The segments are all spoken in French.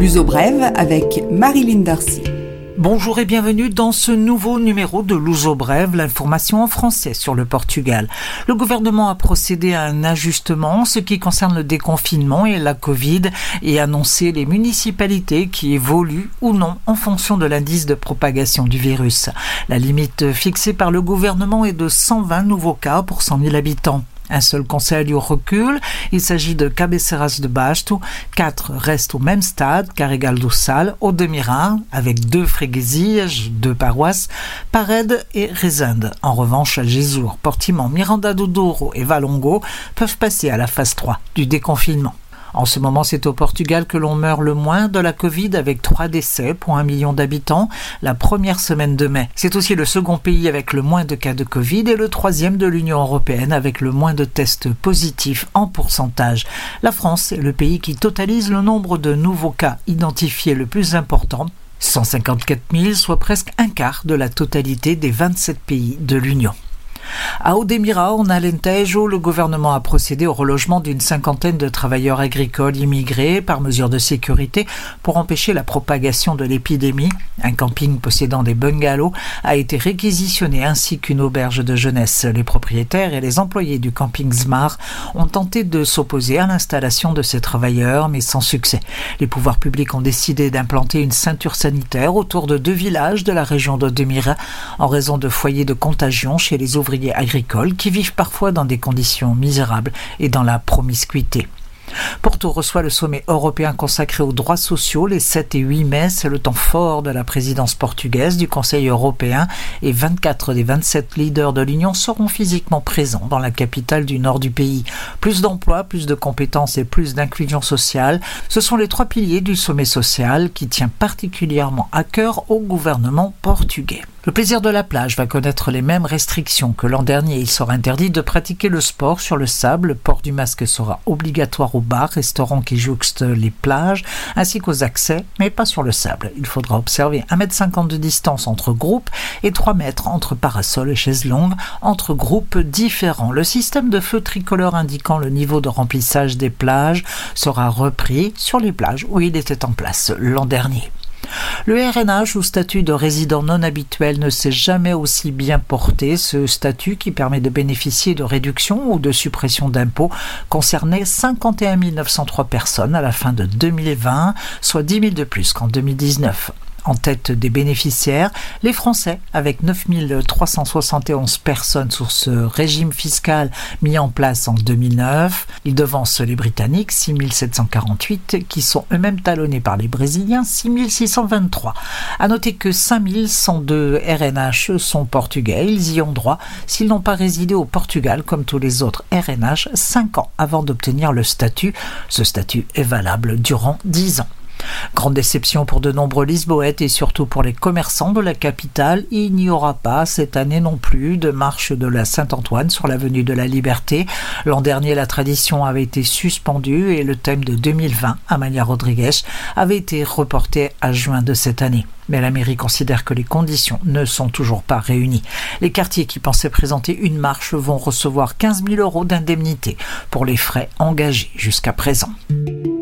L'Uso Brève avec Marilyn Darcy. Bonjour et bienvenue dans ce nouveau numéro de Luso Brève, l'information en français sur le Portugal. Le gouvernement a procédé à un ajustement en ce qui concerne le déconfinement et la Covid et annoncé les municipalités qui évoluent ou non en fonction de l'indice de propagation du virus. La limite fixée par le gouvernement est de 120 nouveaux cas pour 100 000 habitants. Un seul conseil au recul, il s'agit de Cabeceras de Basto. Quatre restent au même stade, Carregal do Sal, Odemira, avec deux fréguesilles, deux paroisses, Parede et Rezende. En revanche, Algesour, Portimão, Miranda do Douro et Valongo peuvent passer à la phase 3 du déconfinement. En ce moment, c'est au Portugal que l'on meurt le moins de la Covid avec trois décès pour un million d'habitants la première semaine de mai. C'est aussi le second pays avec le moins de cas de Covid et le troisième de l'Union européenne avec le moins de tests positifs en pourcentage. La France est le pays qui totalise le nombre de nouveaux cas identifiés le plus important 154 000, soit presque un quart de la totalité des 27 pays de l'Union. À Odemira, en Alentejo, le gouvernement a procédé au relogement d'une cinquantaine de travailleurs agricoles immigrés par mesure de sécurité pour empêcher la propagation de l'épidémie. Un camping possédant des bungalows a été réquisitionné ainsi qu'une auberge de jeunesse. Les propriétaires et les employés du camping Zmar ont tenté de s'opposer à l'installation de ces travailleurs, mais sans succès. Les pouvoirs publics ont décidé d'implanter une ceinture sanitaire autour de deux villages de la région d'Odemira en raison de foyers de contagion chez les ouvriers agricoles qui vivent parfois dans des conditions misérables et dans la promiscuité. Porto reçoit le sommet européen consacré aux droits sociaux les 7 et 8 mai. C'est le temps fort de la présidence portugaise du Conseil européen et 24 des 27 leaders de l'Union seront physiquement présents dans la capitale du nord du pays. Plus d'emplois, plus de compétences et plus d'inclusion sociale, ce sont les trois piliers du sommet social qui tient particulièrement à cœur au gouvernement portugais. Le plaisir de la plage va connaître les mêmes restrictions que l'an dernier. Il sera interdit de pratiquer le sport sur le sable. Le port du masque sera obligatoire aux bars, restaurants qui jouxtent les plages, ainsi qu'aux accès, mais pas sur le sable. Il faudra observer 1m50 de distance entre groupes et 3 mètres entre parasols et chaises longues entre groupes différents. Le système de feu tricolore indiquant le niveau de remplissage des plages sera repris sur les plages où il était en place l'an dernier. Le RNH ou statut de résident non habituel ne s'est jamais aussi bien porté. Ce statut qui permet de bénéficier de réductions ou de suppression d'impôts concernait 51 903 personnes à la fin de 2020, soit 10 000 de plus qu'en 2019 en tête des bénéficiaires, les Français, avec 9371 personnes sur ce régime fiscal mis en place en 2009. Ils devancent les Britanniques, 6748, qui sont eux-mêmes talonnés par les Brésiliens, 6623. À noter que 5102 RNH sont portugais. Ils y ont droit s'ils n'ont pas résidé au Portugal comme tous les autres RNH 5 ans avant d'obtenir le statut. Ce statut est valable durant 10 ans. Grande déception pour de nombreux Lisboètes et surtout pour les commerçants de la capitale, il n'y aura pas cette année non plus de marche de la Saint-Antoine sur l'avenue de la Liberté. L'an dernier, la tradition avait été suspendue et le thème de 2020, Amalia Rodriguez, avait été reporté à juin de cette année. Mais la mairie considère que les conditions ne sont toujours pas réunies. Les quartiers qui pensaient présenter une marche vont recevoir 15 000 euros d'indemnité pour les frais engagés jusqu'à présent.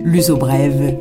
L'uso brève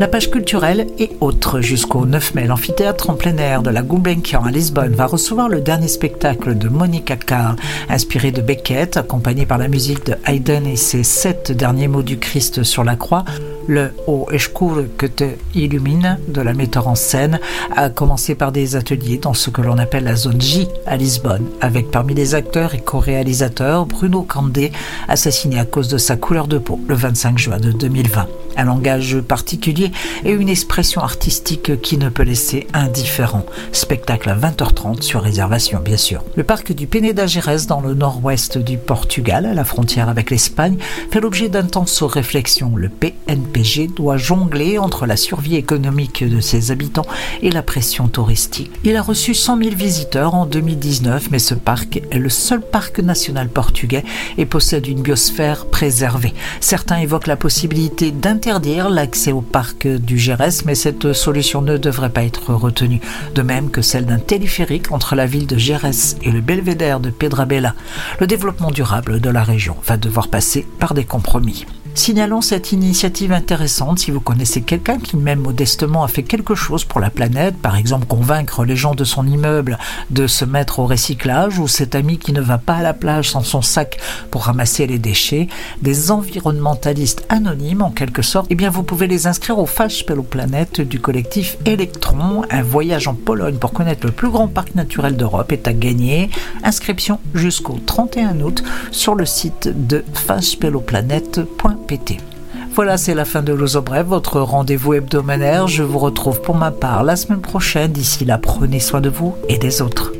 La page culturelle est autre. Jusqu'au 9 mai, l'amphithéâtre en plein air de la Gulbenkian à Lisbonne va recevoir le dernier spectacle de Monica Carr, inspiré de Beckett, accompagné par la musique de Haydn et ses sept derniers mots du Christ sur la croix. Le O Escure que te illumine de la metteur en scène a commencé par des ateliers dans ce que l'on appelle la zone J à Lisbonne, avec parmi les acteurs et co-réalisateurs Bruno Candé, assassiné à cause de sa couleur de peau le 25 juin de 2020. Un langage particulier et une expression artistique qui ne peut laisser indifférent. Spectacle à 20h30 sur réservation, bien sûr. Le parc du Peneda Gerês dans le nord-ouest du Portugal, à la frontière avec l'Espagne, fait l'objet d'intenses réflexions. Le PNPG doit jongler entre la survie économique de ses habitants et la pression touristique. Il a reçu 100 000 visiteurs en 2019, mais ce parc est le seul parc national portugais et possède une biosphère préservée. Certains évoquent la possibilité d'interdire l'accès au parc du Gérès, mais cette solution ne devrait pas être retenue, de même que celle d'un téléphérique entre la ville de Gérès et le belvédère de Pedrabella. Le développement durable de la région va devoir passer par des compromis. Signalons cette initiative intéressante si vous connaissez quelqu'un qui même modestement a fait quelque chose pour la planète, par exemple convaincre les gens de son immeuble de se mettre au recyclage, ou cet ami qui ne va pas à la plage sans son sac pour ramasser les déchets, des environnementalistes anonymes en quelque sorte, eh bien vous pouvez les inscrire au Fashpelo du collectif Electron. Un voyage en Pologne pour connaître le plus grand parc naturel d'Europe est à gagner. Inscription jusqu'au 31 août sur le site de fashpeloplanète.com. Voilà, c'est la fin de l'Ozo Bref, votre rendez-vous hebdomadaire. Je vous retrouve pour ma part la semaine prochaine. D'ici là, prenez soin de vous et des autres.